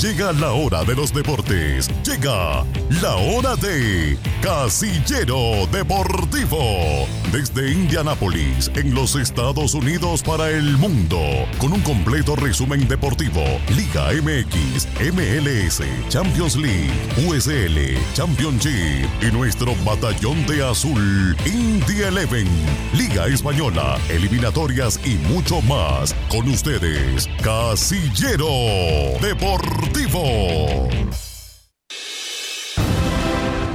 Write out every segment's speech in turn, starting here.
Llega la hora de los deportes. Llega la hora de Casillero Deportivo. Desde Indianápolis, en los Estados Unidos para el mundo. Con un completo resumen deportivo. Liga MX, MLS, Champions League, USL, Championship y nuestro batallón de azul, India Eleven. Liga Española, eliminatorias y mucho más. Con ustedes, Casillero Deportivo deportivo.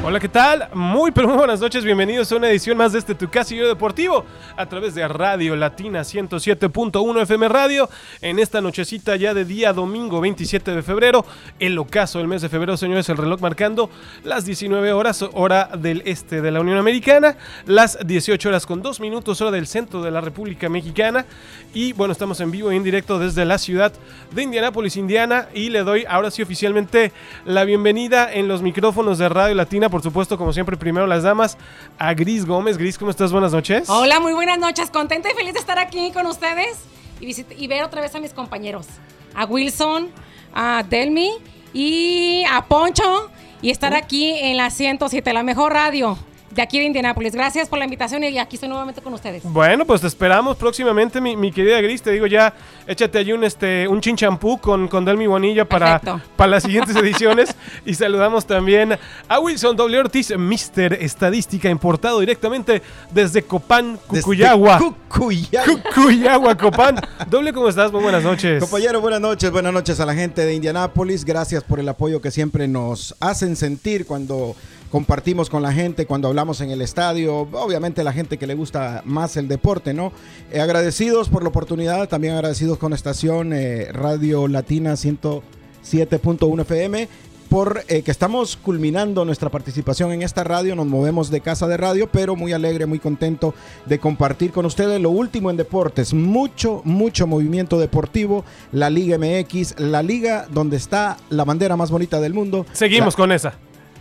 Hola, ¿qué tal? Muy, pero muy buenas noches. Bienvenidos a una edición más de este Tu Casillero Deportivo a través de Radio Latina 107.1 FM Radio. En esta nochecita ya de día domingo 27 de febrero, el ocaso del mes de febrero, señores, el reloj marcando las 19 horas, hora del este de la Unión Americana, las 18 horas con 2 minutos, hora del centro de la República Mexicana. Y bueno, estamos en vivo y en directo desde la ciudad de Indianápolis, Indiana. Y le doy ahora sí oficialmente la bienvenida en los micrófonos de Radio Latina por supuesto, como siempre, primero las damas, a Gris Gómez. Gris, ¿cómo estás? Buenas noches. Hola, muy buenas noches. Contenta y feliz de estar aquí con ustedes y, y ver otra vez a mis compañeros. A Wilson, a Delmi y a Poncho. Y estar aquí en la 107, la mejor radio de aquí de Indianápolis. Gracias por la invitación y aquí estoy nuevamente con ustedes. Bueno, pues te esperamos próximamente, mi, querida Gris. Te digo ya, échate allí un, este, un chinchampú con, con Delmi Bonilla para, para las siguientes ediciones. y saludamos también a Wilson W. Ortiz, Mister Estadística, importado directamente desde Copán, Cucuyagua. Cucuyagua. Cucuyagua, Copán. Doble, ¿cómo estás? Muy buenas noches. Compañero, buenas noches. Buenas noches a la gente de Indianápolis. Gracias por el apoyo que siempre nos hacen sentir cuando compartimos con la gente cuando hablamos en el estadio, obviamente la gente que le gusta más el deporte, ¿no? Eh, agradecidos por la oportunidad, también agradecidos con estación eh, Radio Latina 107.1 FM por eh, que estamos culminando nuestra participación en esta radio, nos movemos de casa de radio, pero muy alegre, muy contento de compartir con ustedes lo último en deportes, mucho, mucho movimiento deportivo, la Liga MX, la liga donde está la bandera más bonita del mundo. Seguimos con esa.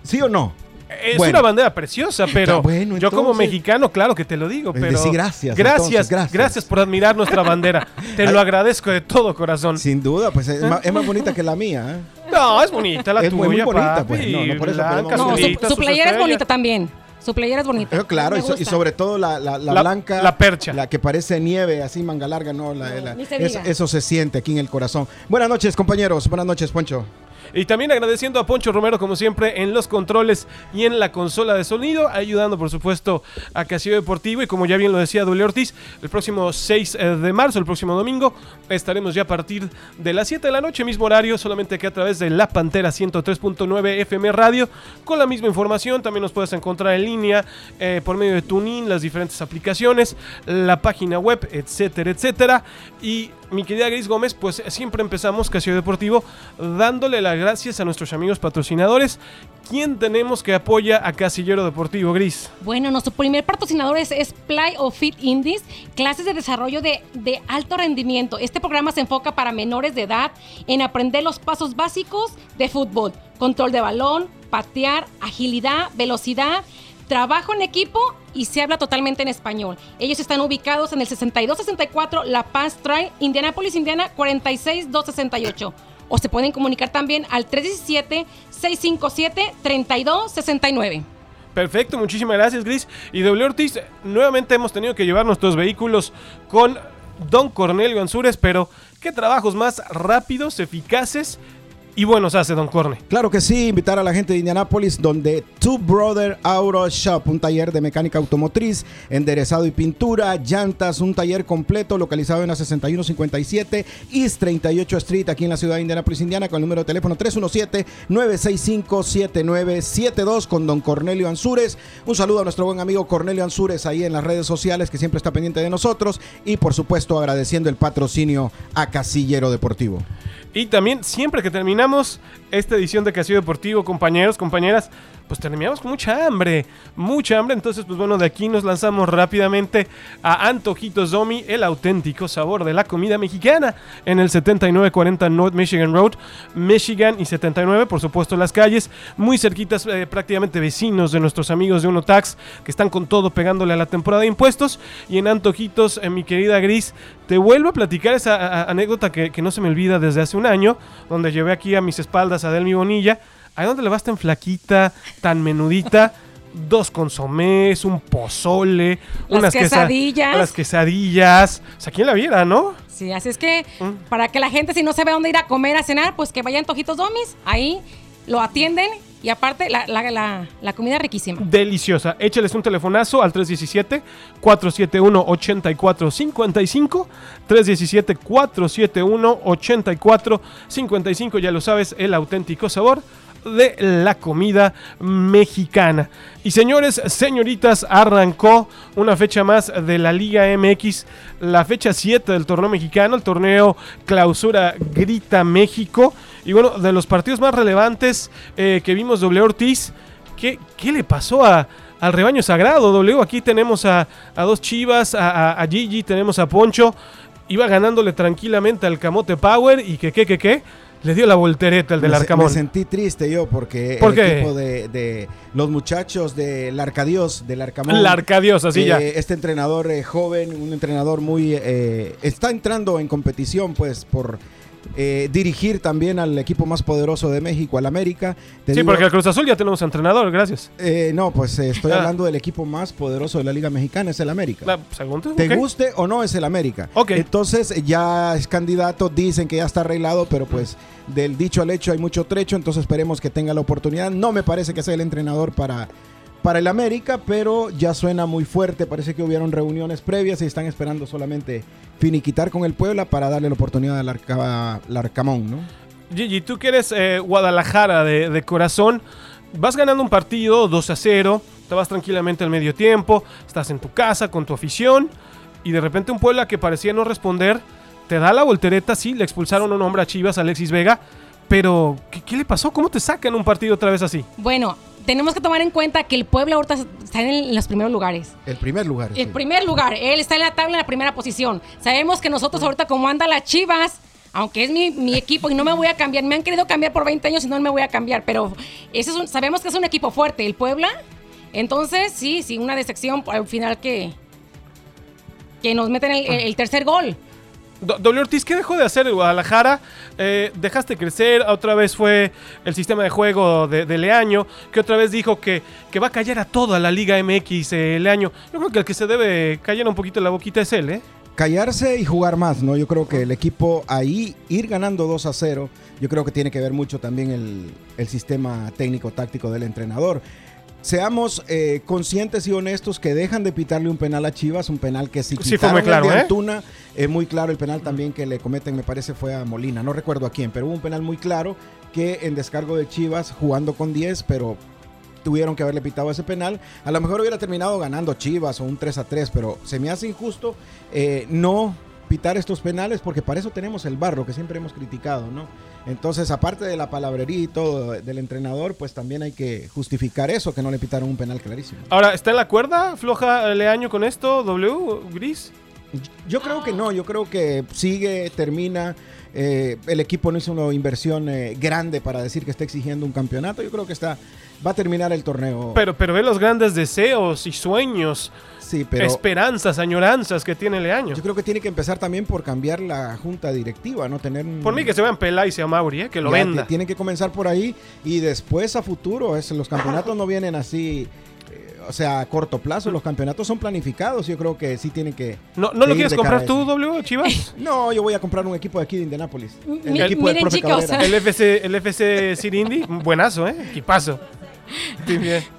¿Sí o no? Es una bandera preciosa, pero yo como mexicano, claro que te lo digo, pero sí, gracias, gracias, gracias, por admirar nuestra bandera. te lo agradezco de todo corazón. Sin duda, pues es más, bonita que la mía. ¿eh? No, es bonita la tuya, muy bonita, pues. No, no, por eso no, su, playera es bonita también. Su playera es bonita. Pero claro, y, sobre todo la, la, blanca. La percha. La que parece nieve, así manga larga, no. eso se siente aquí en el corazón. Buenas noches, compañeros. Buenas noches, Poncho. Y también agradeciendo a Poncho Romero, como siempre, en los controles y en la consola de sonido, ayudando, por supuesto, a Castillo Deportivo. Y como ya bien lo decía Dule Ortiz, el próximo 6 eh, de marzo, el próximo domingo, estaremos ya a partir de las 7 de la noche, mismo horario, solamente que a través de La Pantera 103.9 FM Radio, con la misma información. También nos puedes encontrar en línea eh, por medio de TuneIn, las diferentes aplicaciones, la página web, etcétera, etcétera. Y mi querida Gris Gómez, pues siempre empezamos Casio Deportivo dándole las gracias a nuestros amigos patrocinadores. ¿Quién tenemos que apoya a Casillero Deportivo, Gris? Bueno, nuestro primer patrocinador es, Play of Fit Indies, clases de desarrollo de, de alto rendimiento. Este programa se enfoca para menores de edad en aprender los pasos básicos de fútbol, control de balón, patear, agilidad, velocidad trabajo en equipo y se habla totalmente en español. Ellos están ubicados en el 6264 La Paz Trail, Indianapolis, Indiana 46268. O se pueden comunicar también al 317-657-3269. Perfecto, muchísimas gracias, Gris. Y W. Ortiz, nuevamente hemos tenido que llevar nuestros vehículos con Don Cornelio Ansures, pero qué trabajos más rápidos, eficaces y buenos hace Don Corne. Claro que sí, invitar a la gente de Indianapolis, donde Two Brother Auto Shop, un taller de mecánica automotriz, enderezado y pintura, llantas, un taller completo localizado en la 6157 East 38 Street, aquí en la ciudad de Indianapolis, Indiana, con el número de teléfono 317-965-7972 con Don Cornelio Ansures. Un saludo a nuestro buen amigo Cornelio Ansures ahí en las redes sociales, que siempre está pendiente de nosotros. Y por supuesto, agradeciendo el patrocinio a Casillero Deportivo. Y también, siempre que terminamos esta edición de Castillo Deportivo, compañeros, compañeras, pues terminamos con mucha hambre, mucha hambre. Entonces, pues bueno, de aquí nos lanzamos rápidamente a Antojitos Domi, el auténtico sabor de la comida mexicana, en el 7940 North Michigan Road, Michigan y 79, por supuesto, las calles, muy cerquitas, eh, prácticamente vecinos de nuestros amigos de Unotax, que están con todo pegándole a la temporada de impuestos. Y en Antojitos, eh, mi querida Gris, te vuelvo a platicar esa anécdota que, que no se me olvida desde hace un año, donde llevé aquí a mis espaldas a Delmi Bonilla. ¿A dónde le vas tan flaquita, tan menudita? Dos consomés, un pozole, Las unas quesa- quesadillas. las quesadillas. O sea, ¿quién la viera, no? Sí, así es que Mm. para que la gente si no sabe dónde ir a comer, a cenar, pues que vaya a Antojitos Domis, ahí lo atienden y aparte la, la, la, la comida riquísima. Deliciosa. Échales un telefonazo al 317-471-8455. 317-471-8455. Ya lo sabes, el auténtico sabor de la comida mexicana. Y señores, señoritas, arrancó una fecha más de la Liga MX, la fecha 7 del torneo mexicano, el torneo clausura Grita México. Y bueno, de los partidos más relevantes eh, que vimos, W. Ortiz, ¿qué, qué le pasó a, al rebaño sagrado, W? Aquí tenemos a, a dos chivas, a, a- Gigi, tenemos a Poncho. Iba ganándole tranquilamente al Camote Power y que, que, que, que, le dio la voltereta el del me, Arcamón. me sentí triste yo porque ¿Por el qué? equipo de, de los muchachos del Arcadios, del Arcamón. La Arcadios, así eh, ya. Este entrenador eh, joven, un entrenador muy... eh, está entrando en competición pues por eh, dirigir también al equipo más poderoso de México, al América. Te Sí, digo- porque al Cruz Azul ya tenemos entrenador, gracias. eh, no, pues eh, estoy Ah. hablando del equipo más poderoso de la Liga Mexicana, es el América. La segunda, Te guste o no es el América. Ok. Entonces ya es candidato, dicen que ya está arreglado, pero pues del dicho al hecho hay mucho trecho, entonces esperemos que tenga la oportunidad. No me parece que sea el entrenador para, para el América, pero ya suena muy fuerte, parece que hubieron reuniones previas y están esperando solamente finiquitar con el Puebla para darle la oportunidad al, Arca- al Arcamón, ¿no? Gigi, tú que eres eh, Guadalajara de, de corazón, vas ganando un partido 2 a 0, te vas tranquilamente al medio tiempo, estás en tu casa con tu afición y de repente un Puebla que parecía no responder, te da la voltereta, sí, le expulsaron a un hombre a Chivas, Alexis Vega, pero ¿qué, qué le pasó? ¿Cómo te sacan un partido otra vez así? Bueno, tenemos que tomar en cuenta que el Puebla ahorita está en los primeros lugares. El primer lugar. El sí. primer lugar, él está en la tabla en la primera posición. Sabemos que nosotros ahorita como anda las Chivas, aunque es mi, mi equipo y no me voy a cambiar, me han querido cambiar por 20 años y no me voy a cambiar, pero ese es un- sabemos que es un equipo fuerte, el Puebla. Entonces, sí, sí, una decepción al final que, que nos meten el, el tercer gol. Do- W. Ortiz, ¿qué dejó de hacer el Guadalajara? Eh, dejaste crecer, otra vez fue el sistema de juego de, de Leaño, que otra vez dijo que, que va a callar a toda la Liga MX eh, Leaño. Yo creo que el que se debe callar un poquito la boquita es él, ¿eh? callarse y jugar más, ¿no? Yo creo que el equipo ahí, ir ganando 2 a 0, yo creo que tiene que ver mucho también el, el sistema técnico-táctico del entrenador. Seamos eh, conscientes y honestos que dejan de pitarle un penal a Chivas, un penal que si Sí, fue muy el claro, de ¿eh? Antuna, es muy claro el penal también que le cometen, me parece fue a Molina, no recuerdo a quién, pero hubo un penal muy claro que en descargo de Chivas jugando con 10, pero tuvieron que haberle pitado ese penal. A lo mejor hubiera terminado ganando Chivas o un 3 a 3, pero se me hace injusto eh, no pitar estos penales porque para eso tenemos el barro que siempre hemos criticado, ¿no? Entonces, aparte de la palabrería y todo del entrenador, pues también hay que justificar eso, que no le pitaron un penal clarísimo. Ahora, ¿está en la cuerda floja Leaño con esto, W, Gris? Yo creo que no, yo creo que sigue, termina. eh, el equipo no hizo una inversión eh, grande para decir que está exigiendo un campeonato. Yo creo que está va a terminar el torneo. Pero, pero ve los grandes deseos y sueños, sí, pero esperanzas, añoranzas que tiene Leaño. yo creo que tiene que empezar también por cambiar la junta directiva, no tener un- Por mí que se vean Peláez y a Mauri, ¿eh? que lo Ya, venda. ti- Tienen que comenzar por ahí y después a futuro. Es, los campeonatos no vienen así, eh, o sea, a corto plazo. Los campeonatos son planificados. Yo creo que sí tienen que. ¿No, ¿no lo quieres comprar tú. W, Chivas? No, yo voy a comprar un equipo de aquí de Indianápolis. El Mi- equipo del miren, profe chicos, Cabrera. El FC, el FC Sirindi, buenazo, ¿eh? Equipazo.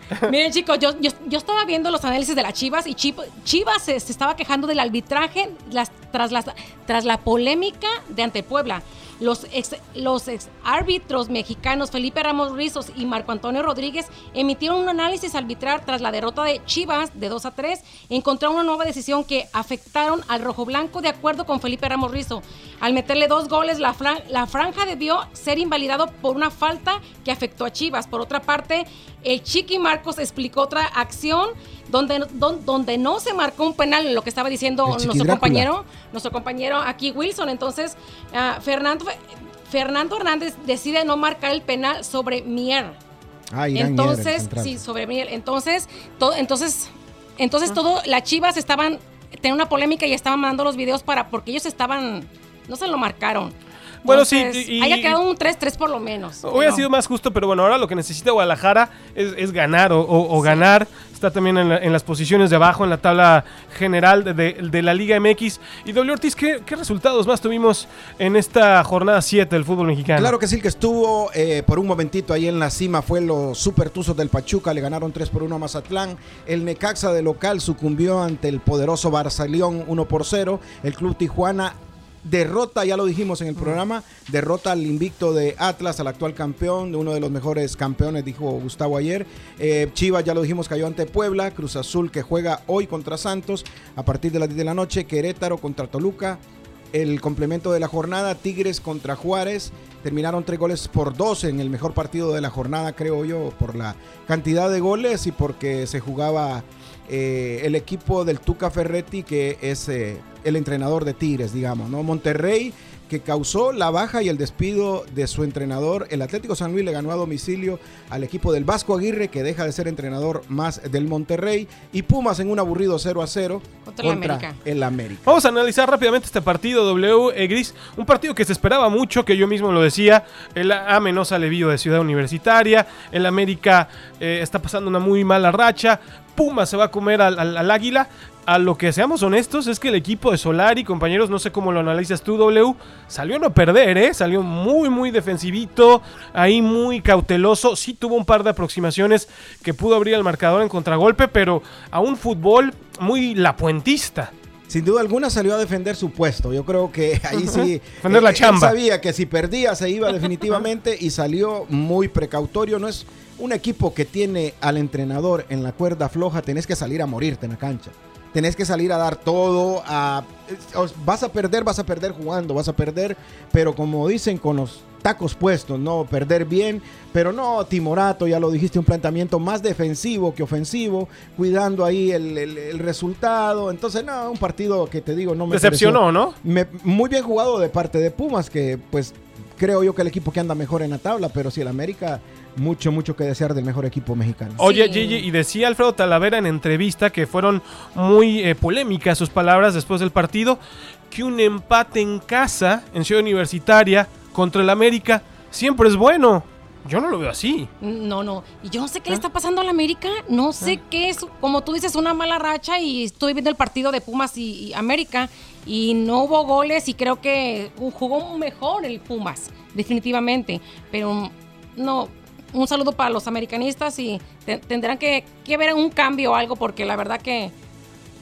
Miren, chicos, yo, yo, estaba viendo los análisis de las Chivas y Chivas se, se estaba quejando del arbitraje las- tras, las, tras la polémica de ante Puebla. Los ex, los ex árbitros mexicanos Felipe Ramos Rizos y Marco Antonio Rodríguez emitieron un análisis arbitral tras la derrota de Chivas de 2 a 3. Encontraron una nueva decisión que afectaron al rojo blanco de acuerdo con Felipe Ramos Rizo. Al meterle dos goles, la, fran- la franja debió ser invalidado por una falta que afectó a Chivas. Por otra parte, el Chiqui Marcos explicó otra acción donde, don- donde no se marcó un penal, en lo que estaba diciendo nuestro Drácula. compañero, nuestro compañero aquí Wilson. Entonces, ah, Fernando, Fernando Hernández decide no marcar el penal sobre Mier. Ah, Mier, Entonces, sí, sobre Mier. Entonces, todo, entonces, entonces todo, las Chivas estaban, tenían una polémica y estaban mandando los videos para, porque ellos estaban, no se lo marcaron. Bueno, sí, Entonces, y- y- haya quedado un 3-3 por lo menos. Hubiera pero- sido más justo, pero bueno, ahora lo que necesita Guadalajara es, es ganar o, o- o ganar. Está también en, la- en las posiciones de abajo en la tabla general de, de- de la Liga MX. Y W Ortiz, ¿qué, qué resultados más tuvimos en esta jornada 7 del fútbol mexicano? Claro que sí, el que estuvo eh, por un momentito ahí en la cima fue los Super Tuzos del Pachuca, le ganaron 3 por 1 a Mazatlán. El Necaxa de local sucumbió ante el poderoso Barzaleón 1 por 0. El Club Tijuana derrota, ya lo dijimos en el programa, derrota al invicto de Atlas, al actual campeón, de uno de los mejores campeones, dijo Gustavo ayer. Eh, Chivas, ya lo dijimos, cayó ante Puebla. Cruz Azul que juega hoy contra Santos a partir de las 10 de la noche. Querétaro contra Toluca. El complemento de la jornada, Tigres contra Juárez. Terminaron tres goles por dos en el mejor partido de la jornada, creo yo, por la cantidad de goles y porque se jugaba eh, el equipo del Tuca Ferretti, que es eh, el entrenador de Tigres, digamos, ¿no? Monterrey, que causó la baja y el despido de su entrenador. El Atlético San Luis le ganó a domicilio al equipo del Vasco Aguirre, que deja de ser entrenador más del Monterrey. Y Pumas en un aburrido 0 a 0 Contra el América. el América. Vamos a analizar rápidamente este partido W eh, Gris, un partido que se esperaba mucho, que yo mismo lo decía, el AME no sale vivo de Ciudad Universitaria, el América eh, está pasando una muy mala racha, Puma se va a comer al, al- al Águila, a lo que seamos honestos es que el equipo de Solari, compañeros, no sé cómo lo analizas tú W, salió a no perder, ¿eh? salió muy muy defensivito, ahí muy cauteloso, sí tuvo un par de aproximaciones que pudo abrir el marcador en contragolpe, pero a un fútbol muy lapuentista. Sin duda alguna salió a defender su puesto. Yo creo que ahí sí. Defender la él chamba. sabía que si perdía se iba definitivamente y salió muy precautorio. No es un equipo que tiene al entrenador en la cuerda floja. Tenés que salir a morirte en la cancha. Tenés que salir a dar todo. A, vas a perder, vas a perder jugando, vas a perder. Pero como dicen con los tacos puestos, no perder bien. Pero no, Timorato, ya lo dijiste, un planteamiento más defensivo que ofensivo, cuidando ahí el, el- el resultado. Entonces, no, un partido que te digo, no me Decepcionó, pareció- ¿no? me- muy bien jugado de parte de Pumas, que pues creo yo que el equipo que anda mejor en la tabla, pero sí, el América, mucho, mucho que desear del mejor equipo mexicano. Oye, Sí. Gigi, y decía Alfredo Talavera en entrevista que fueron muy eh, polémicas sus palabras después del partido, que un empate en casa, en Ciudad Universitaria, contra el América, siempre es bueno. Yo no lo veo así. No, no. Y yo no sé qué ¿Eh? le está pasando a la América. No sé qué es, como tú dices, una mala racha. Y estoy viendo el partido de Pumas y, y América. Y no hubo goles. Y creo que jugó mejor el Pumas, definitivamente. Pero no. Un saludo para los americanistas y te- tendrán que, que ver un cambio o algo. Porque la verdad que.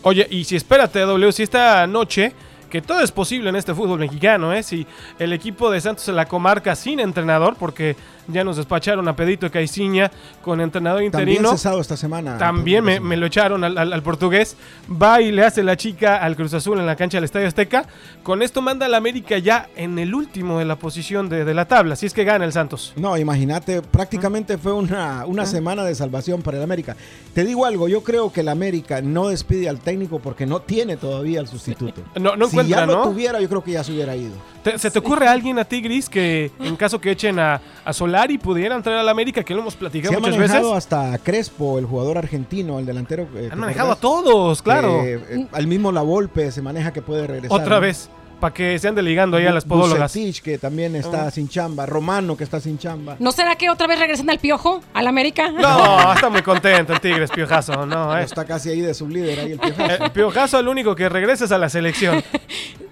Oye, y si espérate, W, si esta noche, que todo es posible en este fútbol mexicano, ¿eh? Si el equipo de Santos en la comarca sin entrenador, porque ya nos despacharon a Pedito de Caiciña con entrenador También interino. cesado esta semana. También me, me lo echaron al, al- al portugués. Va y le hace la chica al Cruz Azul en la cancha del Estadio Azteca. Con esto manda al América ya en el último de la posición de, de la tabla. Si es que gana el Santos. No, imagínate, prácticamente fue una, una semana de salvación para el América. Te digo algo, yo creo que el América no despide al técnico porque no tiene todavía el sustituto. No, no si encuentra, ya lo ¿no? tuviera, yo creo que ya se hubiera ido. ¿Te- ¿Se te ocurre alguien a ti, Gris, que en caso que echen a, a Solari pudiera entrar al América, que lo hemos platicado ha muchas veces? manejado hasta Crespo, el jugador argentino, el delantero. eh, ¿te Han manejado a todos, claro. Eh, eh, al mismo La Volpe se maneja que puede regresar. Otra ¿no? vez, para que se ande ligando ahí a las podólogas. Bucetich, que también está Ah. sin chamba. Romano, que está sin chamba. ¿No será que otra vez regresan al piojo? ¿Al América? No, está muy contento el Tigres, Piojazo. No, eh. Está casi ahí de sublíder, ahí el piojazo. Eh, Piojazo, el único que regresa es a la selección.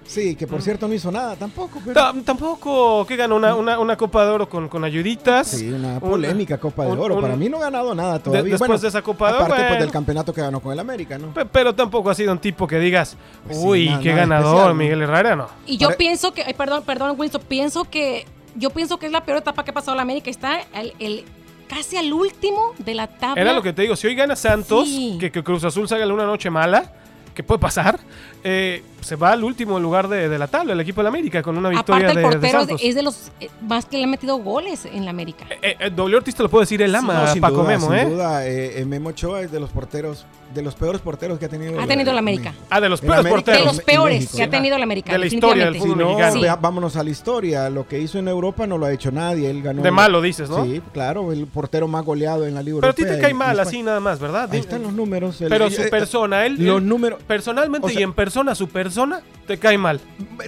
Sí, que por cierto no hizo nada tampoco. pero- Ta- tampoco que ganó una, una, una Copa de Oro con, con ayuditas. Sí, una Un- polémica Copa de un- Oro. un- Para mí no ha ganado nada todavía. después Bueno, de esa Copa de Oro, Aparte pues, del campeonato que ganó con el América, ¿no? Pe- Pero tampoco ha sido un tipo que digas, Pues sí, uy, nada- qué nada ganador, especial, ¿no? Miguel Herrera, no. Y yo Pare- pienso que, ay, perdón, perdón, Winston, pienso que, yo pienso que es la peor etapa que ha pasado la América. Está el, el- casi al último de la tabla. Era lo que te digo, si hoy gana Santos, Sí. que, que Cruz Azul salga en una noche mala, que puede pasar, eh, se va al último lugar de, de la tabla, el equipo de la América, con una victoria Aparte, el de, de portero Santos. es de los eh, más que le han metido goles en la América. Eh, eh, doble Ortiz te lo puedo decir, él ama No, a sin Paco duda, Memo, sin ¿eh? duda, eh, eh, Memo Ochoa es de los porteros, de los peores porteros que ha tenido. Ha tenido la América. Ah, de los peores América, De porteros. los peores México. que ha tenido la América. De la historia del definitivamente. Si fútbol no, mexicano. vea- vámonos a la historia. Lo que hizo en Europa no lo ha hecho nadie. Él ganó. De malo, dices, ¿no? Sí, claro, el portero más goleado en la Liga Pero a ti Europea. te cae mal así nada más, ¿verdad? Ahí están los números. El- Pero eh, su eh, persona, él, Los números. Personalmente o sea- y en persona, su persona, te cae mal.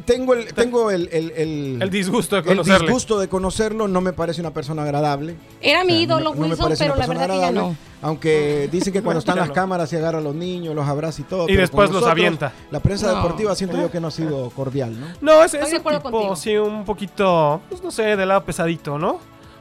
Tengo el, tengo el, el, el- El disgusto de el conocerle. disgusto de conocerlo. No me parece una persona agradable. Era mi O sea, ídolo, no me- no me Wilson, pero la verdad que ya no. Aunque dicen que cuando están las cámaras se agarra a los niños, los abraza y todo. Y después los avienta. La prensa No. deportiva siento yo que no ha sido cordial, ¿no? No, es, Estoy es de un acuerdo tipo, contigo. sí, un poquito, pues no sé, de lado pesadito, ¿no?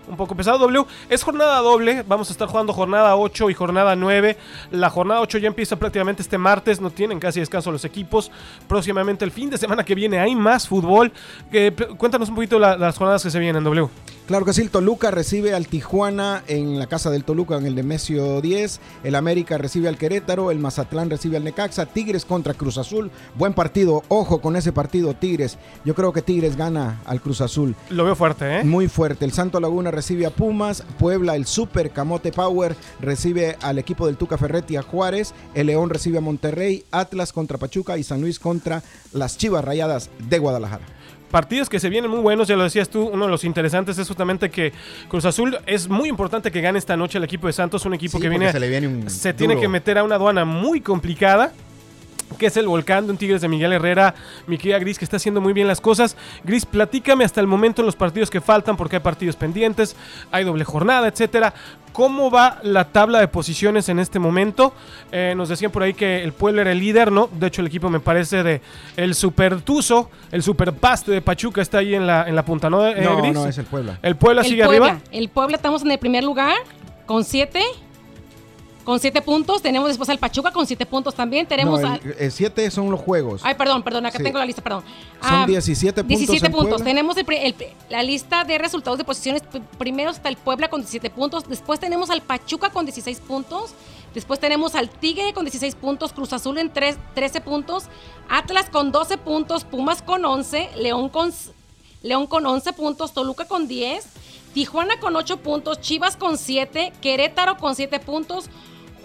Un poco pesado, W. Es jornada doble, vamos a estar jugando jornada 8 y jornada 9. La jornada 8 ya empieza prácticamente este martes, no tienen casi descanso los equipos. Próximamente el fin de semana que viene hay más fútbol. Eh, cuéntanos un poquito la- las jornadas que se vienen, W. Claro que sí, el Toluca recibe al Tijuana en la casa del Toluca en el Nemesio 10, el América recibe al Querétaro, el Mazatlán recibe al Necaxa, Tigres contra Cruz Azul, buen partido, ojo con ese partido Tigres, yo creo que Tigres gana al Cruz Azul, Lo veo fuerte, ¿eh? muy fuerte, el Santo Laguna recibe a Pumas, Puebla el Super Camote Power recibe al equipo del Tuca Ferretti a Juárez, el León recibe a Monterrey, Atlas contra Pachuca y San Luis contra las Chivas Rayadas de Guadalajara. Partidos que se vienen muy buenos, ya lo decías tú, uno de los interesantes es justamente que Cruz Azul es muy importante que gane esta noche el equipo de Santos, un equipo Sí, que viene se le viene un se tiene que meter a una aduana muy complicada. Que es el volcán de un Tigres de Miguel Herrera, mi querida Gris, que está haciendo muy bien las cosas. Gris, platícame hasta el momento en los partidos que faltan, porque hay partidos pendientes, hay doble jornada, etcétera. ¿Cómo va la tabla de posiciones en este momento? Eh, nos decían por ahí que el pueblo era el líder, ¿no? De hecho, el equipo me parece de el Super Tuzo, el Super Paste de Pachuca está ahí en la, en la punta, ¿no, eh, No, Gris? no, es el Puebla. ¿El Puebla El sigue Puebla, arriba? el Puebla estamos en el primer lugar con siete. Con siete puntos. Tenemos después al Pachuca con siete puntos también. Tenemos No, el, el siete son los juegos. Ay, perdón, perdón, acá Sí. tengo la lista, perdón. Son Ah, 17 puntos 17 en puntos. Tenemos el el- la lista de resultados de posiciones. Primero está el Puebla con 17 puntos. Después tenemos al Pachuca con 16 puntos. Después tenemos al Tigre con 16 puntos. Cruz Azul en tres- 13 puntos. Atlas con 12 puntos. Pumas con 11. León con, León con 11 puntos. Toluca con 10. Tijuana con 8 puntos. Chivas con 7. Querétaro con 7 puntos.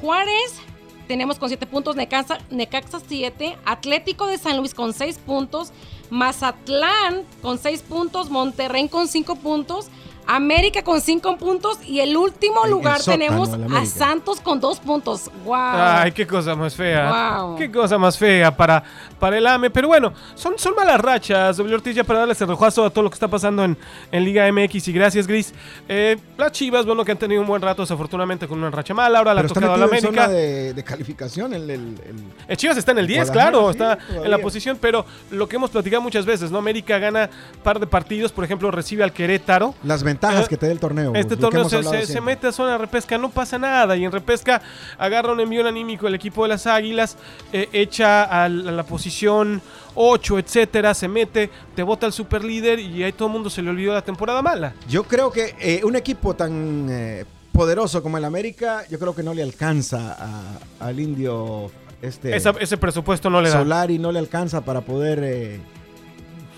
Juárez tenemos con 7 puntos, Necaxa, Necaxa 7, Atlético de San Luis con 6 puntos, Mazatlán con 6 puntos, Monterrey con 5 puntos, América con 5 puntos y el último el lugar sótano, tenemos a América. Santos con 2 puntos. ¡Wow! Ay, qué cosa más fea. Wow. Qué cosa más fea para, para el AME. Pero bueno, son, son malas rachas, W Ortiz, ya para darles el rejuazo a todo lo que está pasando en, en Liga MX. Y gracias, Gris. Eh, las Chivas, bueno, que han tenido un buen rato, desafortunadamente, con una racha mala. Ahora la ha tocado a la metido en América. zona de, de calificación el, el- el- El Chivas está en el 10, Guadalajara, claro, sí, está en la posición, pero lo que hemos platicado muchas veces, ¿no? América gana par de partidos, por ejemplo, recibe al Querétaro. las ventajas Eh, que te da el torneo. Este torneo se, se- mete a zona de repesca, no pasa nada. Y en repesca agarra un envío anímico el equipo de las Águilas, eh, echa a la posición 8, etcétera, se mete, te bota el superlíder y ahí todo el mundo se le olvidó la temporada mala. Yo creo que eh, un equipo tan eh, poderoso como el América, yo creo que no le alcanza a- al indio este Esa- ese presupuesto no le da. Solari, no le alcanza para poder eh,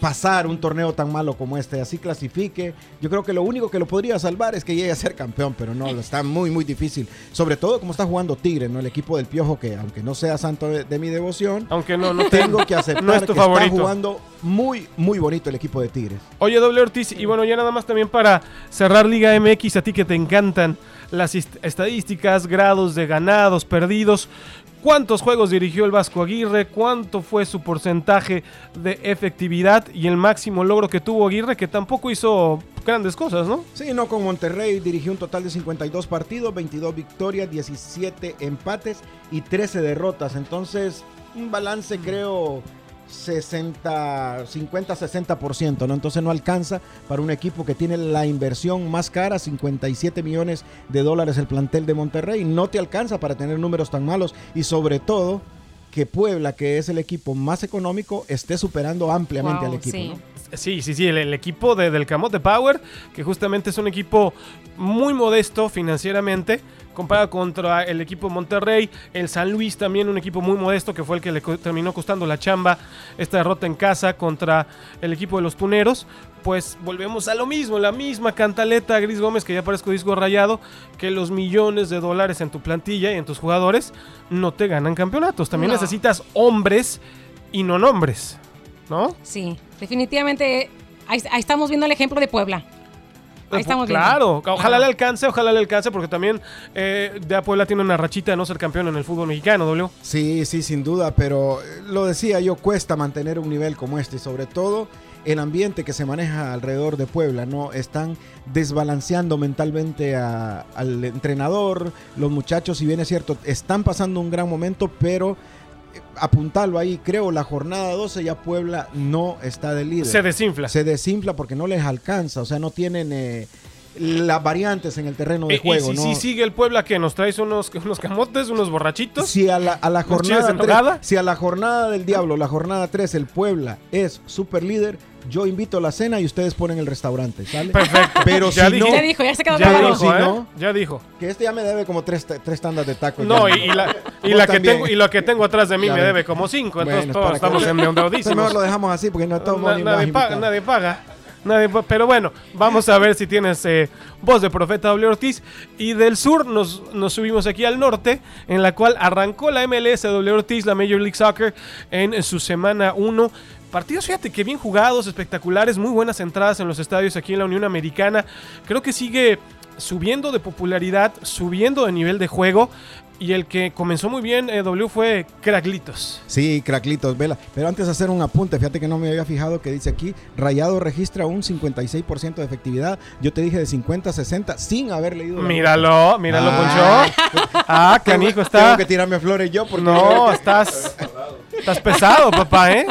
pasar un torneo tan malo como este. Así clasifique. Yo creo que lo único que lo podría salvar es que llegue a ser campeón, pero no, lo está muy, muy difícil. Sobre todo como está jugando Tigre, ¿no? El equipo del Piojo, que aunque no sea santo de, de mi devoción, Aunque no, no te- tengo que aceptar no es tu que favorito. está jugando muy, muy bonito el equipo de Tigres. Oye, doble Ortiz, y bueno, ya nada más también para cerrar Liga MX, a ti que te encantan las estadísticas, grados de ganados, perdidos. ¿Cuántos juegos dirigió el Vasco Aguirre? ¿Cuánto fue su porcentaje de efectividad? Y el máximo logro que tuvo Aguirre, que tampoco hizo grandes cosas, ¿no? Sí, no, con Monterrey dirigió un total de 52 partidos, 22 victorias, 17 empates y 13 derrotas. Entonces, un balance creo 60, 50-60%, ¿no? Entonces no alcanza para un equipo que tiene la inversión más cara, 57 millones de dólares el plantel de Monterrey. No te alcanza para tener números tan malos y sobre todo que Puebla, que es el equipo más económico, esté superando ampliamente Wow, al equipo. sí. ¿no? Sí, sí, sí, el, el equipo de- del Camote Power, que justamente es un equipo muy modesto financieramente, comparado contra el equipo Monterrey, el San Luis también un equipo muy modesto que fue el que le terminó costando la chamba esta derrota en casa contra el equipo de los Tuneros, pues volvemos a lo mismo, la misma cantaleta Gris Gómez que ya parezco disco rayado, que los millones de dólares en tu plantilla y en tus jugadores no te ganan campeonatos, también necesitas hombres y no nombres, ¿no? Sí, definitivamente ahí estamos viendo el ejemplo de Puebla. Ahí estamos claro, ojalá le alcance, ojalá le alcance, porque también eh, de Puebla tiene una rachita de no ser campeón en el fútbol mexicano, W. Sí, sí, sin duda, pero eh, lo decía yo, cuesta mantener un nivel como este y sobre todo el ambiente que se maneja alrededor de Puebla, ¿no? Están desbalanceando mentalmente al entrenador, los muchachos, si bien es cierto, están pasando un gran momento, pero apuntarlo ahí, creo, la jornada 12 ya Puebla no está de líder. Se desinfla. Se desinfla porque no les alcanza, o sea, no tienen eh, las variantes en el terreno de juego. ¿Y si, sigue el Puebla que nos traes unos, unos camotes, unos borrachitos. Si a la, a la jornada si a la jornada del diablo, la jornada 3, el Puebla es super líder, yo invito a la cena y ustedes ponen el restaurante, ¿sale? Perfecto. Pero ya si no, ya dijo, ya se quedó ya dijo, ¿eh? no, ya dijo. Que este ya me debe como tres, tres tandas de tacos. No, y, la, y, la que tengo, y lo que tengo atrás de mí me debe como cinco, entonces todos estamos que... endeudadísimos. Mejor lo dejamos así porque no todo Na, nadie, paga, nadie paga. Nadie, pero bueno, vamos a ver si tienes eh, voz de Profeta W. Ortiz. Y del sur nos, nos, subimos aquí al norte, en la cual arrancó la MLS W. Ortiz, la Major League Soccer, en su semana 1. Partidos, fíjate que bien jugados, espectaculares, muy buenas entradas en los estadios aquí en la Unión Americana. Creo que sigue subiendo de popularidad, subiendo de nivel de juego. Y el que comenzó muy bien, eh, W, fue Craclitos. Sí, Craclitos, vela. Pero antes de hacer un apunte, fíjate que no me había fijado que dice aquí, Rayado registra un 56% de efectividad. Yo te dije de 50 a 60 sin haber leído. míralo, míralo, ah, Poncho. ah, canijo, está. Tengo que tirarme flores yo porque... No, estás... Estás pesado, papá, ¿eh?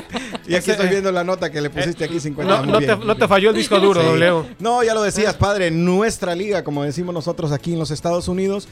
Y aquí estoy viendo la nota que le pusiste aquí 50. No, no, te, no te, falló el disco duro, sí. No, ya lo decías, padre. Nuestra liga, como decimos nosotros aquí en los Estados Unidos,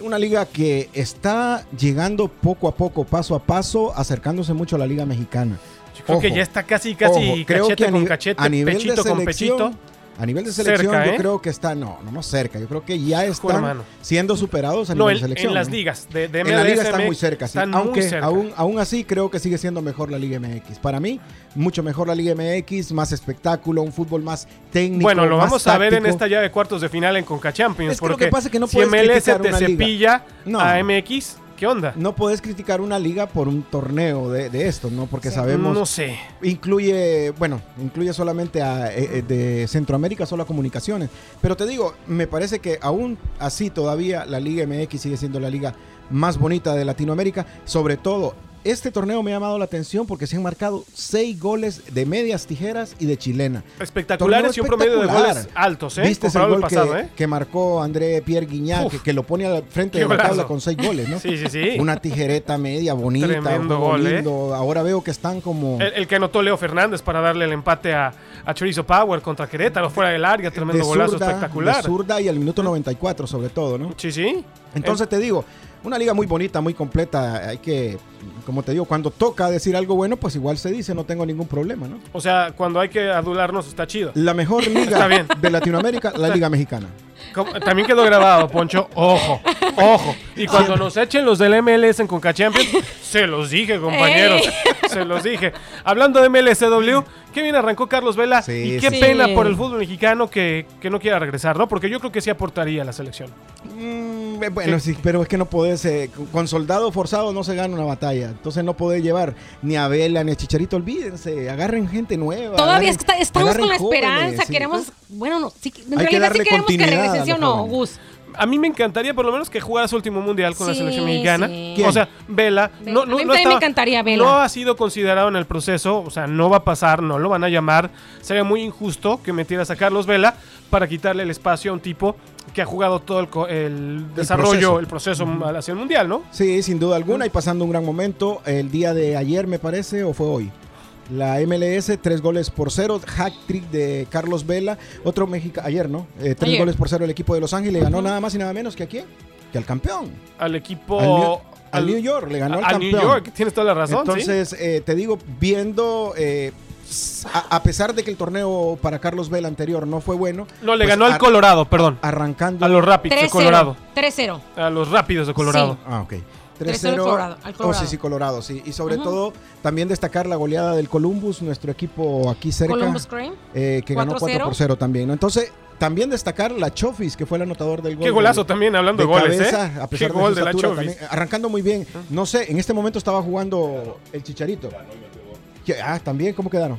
una liga que está llegando poco a poco, paso a paso, acercándose mucho a la liga mexicana. Yo creo que ya está casi, casi cachete con cachete, pechito con pechito. A nivel de selección, yo ¿eh? creo que está, no, no, no cerca. Yo creo que ya están siendo superados a nivel de selección. En las ligas de, de En la liga están muy cerca, sí. Aunque Aún, aún así creo que sigue siendo mejor la Liga MX. Para mí, mucho mejor la Liga MX, más espectáculo, un fútbol más técnico. Bueno, lo vamos a ver en esta llave de cuartos de final en Conca Champions. Es que lo que pasa es que no si MLS te cepilla a MX, ¿Qué onda? No puedes criticar una liga por un torneo de, esto, ¿no? Porque sabemos. No sé. Incluye, bueno, incluye solamente a, eh, eh, de Centroamérica, solo a comunicaciones. Pero te digo, me parece que aún así todavía la Liga MX sigue siendo la liga más bonita de Latinoamérica. Sobre todo este torneo me ha llamado la atención porque se han marcado seis goles de medias tijeras y de chilena. Espectaculares y un promedio de goles altos, ¿eh? Viste el gol que, ¿eh? que, marcó André Pierre Guignac, que, lo pone al frente de la tabla con seis goles, ¿no? sí, sí, sí. Una tijereta media bonita. Tremendo gol, ¿eh? Ahora veo que están como... El, que anotó Leo Fernández para darle el empate a, a Chorizo Power contra Querétaro fuera del área. Tremendo golazo espectacular. De zurda y al minuto 94 sobre todo, ¿no? Sí, sí. Entonces te digo, una liga muy bonita, muy completa. Hay que, como te digo, cuando toca decir algo bueno, pues igual se dice, no tengo ningún problema, ¿no? O sea, cuando hay que adularnos está chido. La mejor liga de Latinoamérica, la Liga Mexicana. También quedó grabado, Poncho. Ojo, ojo. Y cuando nos echen los del MLS en Conca Champions, se los dije, compañeros. Se los dije. Hablando de MLSW, qué bien arrancó Carlos Vela. y qué pena por el fútbol mexicano que, no quiera regresar, ¿no? Porque yo creo que sí aportaría a la selección. Mm, eh, bueno, sí. pero es que no podés. Eh, con soldado forzado no se gana una batalla. Entonces no podés llevar ni a Vela ni a Chicharito. Olvídense. Agarren gente nueva. Todavía estamos con la esperanza. queremos. Bueno, no, en realidad sí queremos que regrese, ¿sí o no, Gus? a mí me encantaría por lo menos que jugara su último mundial con la selección mexicana. O sea, Vela. No, no, no me encantaría Vela. No ha sido considerado en el proceso, o sea, no va a pasar, no lo van a llamar. Sería muy injusto que metieras a Carlos Vela para quitarle el espacio a un tipo que ha jugado todo el, desarrollo, el proceso, hacia el mundial, ¿no? Sí, sin duda alguna, y pasando un gran momento. El día de ayer, me parece, o fue hoy. La MLS, tres goles por cero. Hack trick de Carlos Vela. Otro mexicano, ayer, ¿no? Eh, tres goles por cero el equipo de Los Ángeles. Ganó nada más y nada menos que a quién? Que al campeón. Al equipo. Al New, York, le ganó al campeón. New York, tienes toda la razón. Entonces, eh, te digo, viendo. Eh, a, a pesar de que el torneo para Carlos Vela anterior no fue bueno. No, le pues, ganó al Colorado, perdón. Arrancando. A los Rapids de 3-0. Colorado. 3-0. A los Rápidos de Colorado. Sí. Ah, ok. 3-0 al Colorado, Oh, Colorado. sí, sí, Colorado, sí. Y sobre todo, también destacar la goleada del Columbus, nuestro equipo aquí cerca. Columbus Cream. eh, que ganó 4 4-0. por 0 también. ¿no? Entonces, también destacar la Chofis, que fue el anotador del gol. Qué golazo de- también, hablando de, de goles, cabeza, ¿eh? a Qué pesar gol de la también. Arrancando muy bien. No sé, en este momento estaba jugando el Chicharito. Ah, también, ¿cómo quedaron?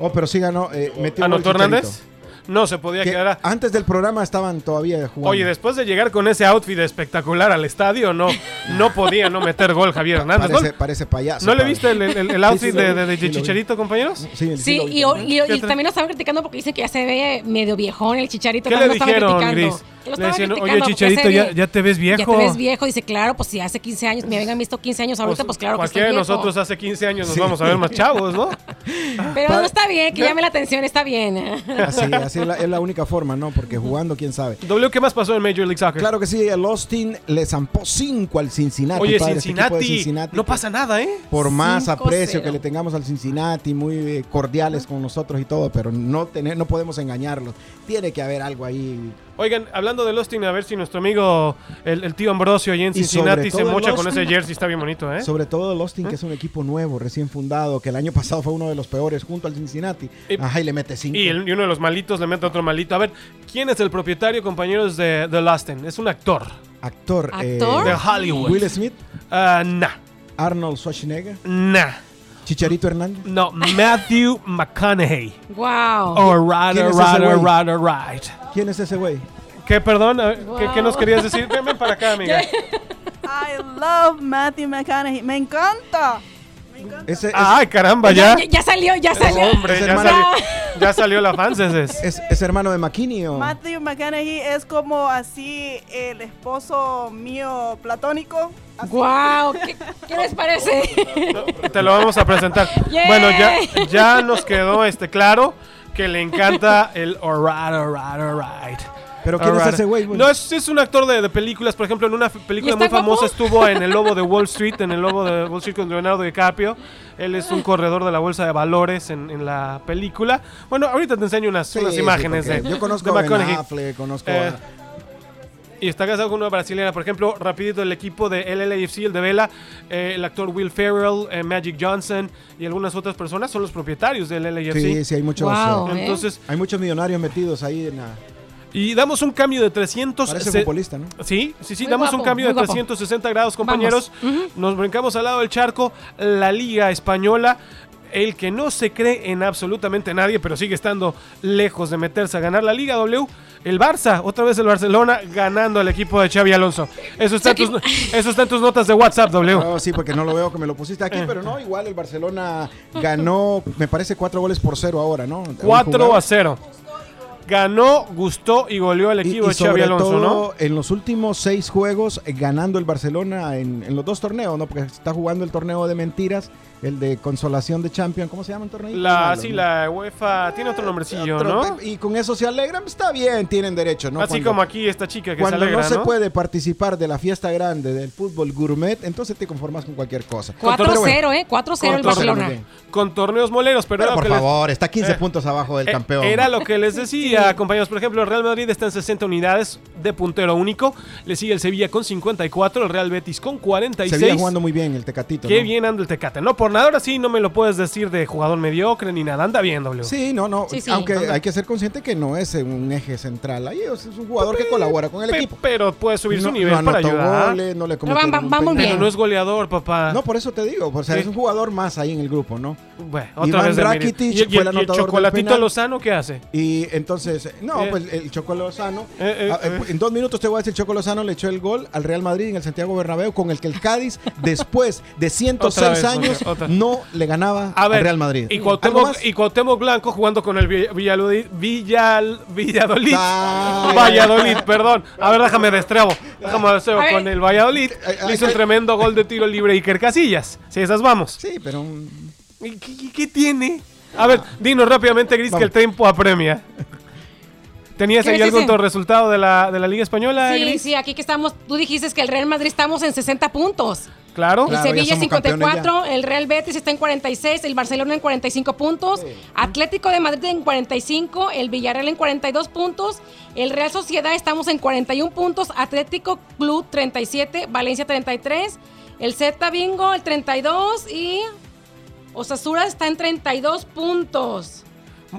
Oh, pero sí ganó. Eh, metió ¿Anotó. Hernández? No, se podía Que quedar. a- antes del programa estaban todavía jugando. Oye, después de llegar con ese outfit espectacular al estadio, no, no podía no meter gol Javier Hernández. parece, payaso. ¿No le viste el, el- outfit sí de, de- sí. Chicharito, compañeros? Sí, sí y, también. y- y- ¿Qué y tra- también lo estaban criticando porque dicen que ya se ve medio viejón el chicharito. ¿Qué le también lo estaban dijeron, criticando. Gris? Que lo Le estaban decían, oye, Chicharito, ya, te ves viejo. Ya te ves viejo. Dice, claro, pues si hace 15 años me habían visto 15 años ahorita, pues, claro que estoy Cualquiera de viejo. nosotros hace 15 años nos vamos a ver más chavos, ¿no? Pero no está bien, que llame la atención, está bien. Así, así es la, es la única forma, ¿no? Porque jugando, quién sabe. W, ¿qué más pasó en Major League Soccer? Claro que sí, el Austin le zampó 5 al Cincinnati. Oye, padre, este de Cincinnati, Cincinnati, no pasa nada, ¿eh? Por más 5-0. aprecio que le tengamos al Cincinnati, muy eh, cordiales con nosotros y todo, pero no, tener, no podemos engañarlos. Tiene que haber algo ahí. Oigan, hablando del Austin, a ver si nuestro amigo, el, el tío Ambrosio, allí en Y Cincinnati, se mocha con ese jersey, está bien bonito, ¿eh? Sobre todo el Austin, que es un equipo nuevo, recién fundado, que el año pasado fue uno de los peores junto al Cincinnati. Y- Ajá, y le mete 5. Y, el- y uno de los malitos le mete otro malito. A ver, ¿quién es el propietario, compañeros, de, de Austin? Es un actor. Actor. eh, ¿Actor? De Hollywood. Will Smith, Ah, nah, Arnold Schwarzenegger, nah. Chicharito Hernández. No, Matthew McConaughey. wow. Or right, ¿Quién es ese right, güey? right, right. ¿Quién es ese güey? ¿Qué, perdón? Ver, ¿qué, qué nos querías decir? Ven para acá, amiga. I love Matthew McConaughey. Me encanta. Ese es, Ay, caramba, ya, ya. salió, ya salió. Hombre, ya hermano. salió, ya salió la fanses. es, es hermano de McKinney o. Matthew McConaughey es como así el esposo mío platónico. Así. Wow, ¿qué, qué les parece? Te lo vamos a presentar. Bueno, ya, ya nos quedó este claro que le encanta el alright, alright, alright. Pero ¿quién es ese güey? güey? No, es, es un actor de, de películas. Por ejemplo, en una f- película ¿Y muy está famosa guapo? estuvo en El Lobo de Wall Street, en El Lobo de Wall Street con Leonardo DiCaprio. Él es un corredor de la bolsa de valores en, en la película. Bueno, ahorita te enseño unas, Sí, unas sí, imágenes porque de Yo conozco de a Ben McConaughey. Affleck, conozco Eh, a. Y está casado con una brasileña. Por ejemplo, rapidito, el equipo de LLAFC, el de Vela, eh, el actor Will Ferrell, eh, Magic Johnson y algunas otras personas son los propietarios del LLAFC. Sí, sí, hay muchos. Wow. ¿eh? Entonces, hay muchos millonarios metidos ahí en la. Y damos un cambio de 300... Parece futbolista, ¿no? Sí, sí, sí, Muy damos un cambio de guapo. 360 grados, compañeros. Nos brincamos al lado del charco, la Liga Española. El que no se cree en absolutamente nadie, pero sigue estando lejos de meterse a ganar la Liga W. El Barça, otra vez el Barcelona ganando al equipo de Xavi Alonso. Eso está, en tus, eso está en tus notas de WhatsApp, W. No, sí, porque no lo veo que me lo pusiste aquí, pero no, igual el Barcelona ganó, me parece, cuatro goles por cero ahora, ¿no? Hoy 4 jugaron. a 0. Ganó, gustó y goleó al Y, equipo y de Xavi Alonso, todo, ¿no? en los últimos seis juegos, eh, ganando el Barcelona en, en los dos torneos, ¿no? Porque está jugando el torneo de mentiras, el de consolación de Champions, ¿cómo se llama el torneo? La, Malo, sí, ¿no? la UEFA tiene otro nombrecillo, Otro- ¿no? Y con eso se alegran, está bien, tienen derecho, ¿no? Así Cuando- como aquí esta chica que se Cuando alegra, no se ¿no? puede participar de la fiesta grande del fútbol gourmet, entonces te conformas con cualquier cosa. 4-0, ¿eh? 4-0 el Barcelona. Con torneos moleros, pero, Pero era, por les- favor, está 15 eh, puntos abajo del eh, campeón. era lo que les decía, compañeros. Por ejemplo, el Real Madrid está en 60 unidades de puntero único. Le sigue el Sevilla con 54, el Real Betis con 46. Sevilla jugando muy bien el Tecatito. Qué ¿no? bien anda el Tecate. No, por nada, ahora sí no me lo puedes decir de jugador mediocre ni nada. Anda bien, W. Sí, no, no. Sí, sí. Aunque hay que ser consciente que no es un eje central. Ahí es un jugador que colabora con el Pe- equipo. Pero puede subir su nivel no para ayudar. goles, no le Pero van- un van penal. Pero bien. no es goleador, papá. No, por eso te digo. O sea, Sí. es un jugador más ahí en el grupo, ¿no? Bueno, otra Iván vez Rakitic ¿Y, y- fue el y el anotador del chocolatito. Lozano qué hace? Y entonces, no, Eh. pues el Choco Lozano, Eh, eh, ah, en dos minutos te voy a decir, Choco Lozano le echó el gol al Real Madrid en el Santiago Bernabéu, con el que el Cádiz, después de 106 Otra vez, años, otra, otra. no le ganaba A ver, al Real Madrid. Y ¿Algo Cuauhtémoc, y Cuauhtémoc Blanco jugando con el Vi- Villaludí- Villal, Villadolid. Ay. Valladolid, perdón. A ver, déjame destrebo. Déjame destrebo con el Valladolid. Le hizo un tremendo gol de tiro libre Iker Casillas. Si esas vamos. Sí, pero... ¿Y ¿Qué, qué- qué tiene? A ver, dinos rápidamente, Gris, que el tiempo apremia. ¿Tenías ¿Qué ahí algún otro resultado de la, de la Liga Española, Sí, Gris? sí, aquí que estamos. Tú dijiste que el Real Madrid estamos en 60 puntos. Claro. El Claro, Sevilla somos campeones 54, el Real Betis está en 46, el Barcelona en 45 puntos, Atlético de Madrid en 45, el Villarreal en 42 puntos, el Real Sociedad estamos en 41 puntos, Atlético Club 37, Valencia 33, el Z Bingo el 32 y Osasura está en 32 puntos.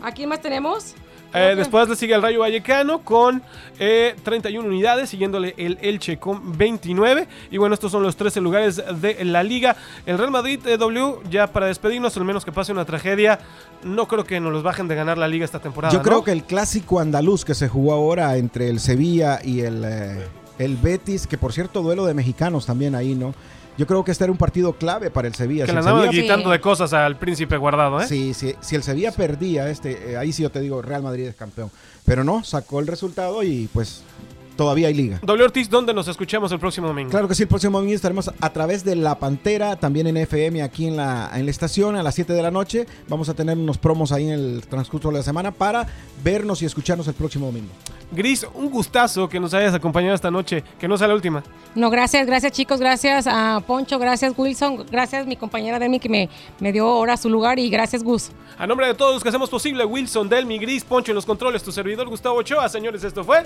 ¿Aquí más tenemos? Eh, después le sigue el Rayo Vallecano con eh, 31 unidades, siguiéndole el Elche con 29. Y bueno, estos son los 13 lugares de la liga. El Real Madrid eh, W, ya para despedirnos, al menos que pase una tragedia, no creo que nos los bajen de ganar la liga esta temporada. Yo ¿no? creo que el clásico andaluz que se jugó ahora entre el Sevilla y el, eh, el Betis, que por cierto duelo de mexicanos también ahí, ¿no? Yo creo que este era un partido clave para el Sevilla. Que Si le andaban Sevilla- quitando Sí. de cosas al príncipe guardado, ¿eh? Sí, sí, si el Sevilla perdía, este, eh, ahí sí yo te digo, Real Madrid es campeón. Pero no, sacó el resultado y pues todavía hay liga. W Ortiz, ¿dónde nos escuchamos el próximo domingo? Claro que sí, el próximo domingo estaremos a través de La Pantera, también en FM aquí en la, en la estación a las 7 de la noche. Vamos a tener unos promos ahí en el transcurso de la semana para vernos y escucharnos el próximo domingo. Gris, un gustazo que nos hayas acompañado esta noche, que no sea la última. No, gracias, gracias chicos, gracias a Poncho, gracias Wilson, gracias mi compañera Demi que me, me dio ahora su lugar y gracias Gus. A nombre de todos los que hacemos posible, Wilson, Delmi, Gris, Poncho en los controles, tu servidor Gustavo Ochoa. Señores, esto fue...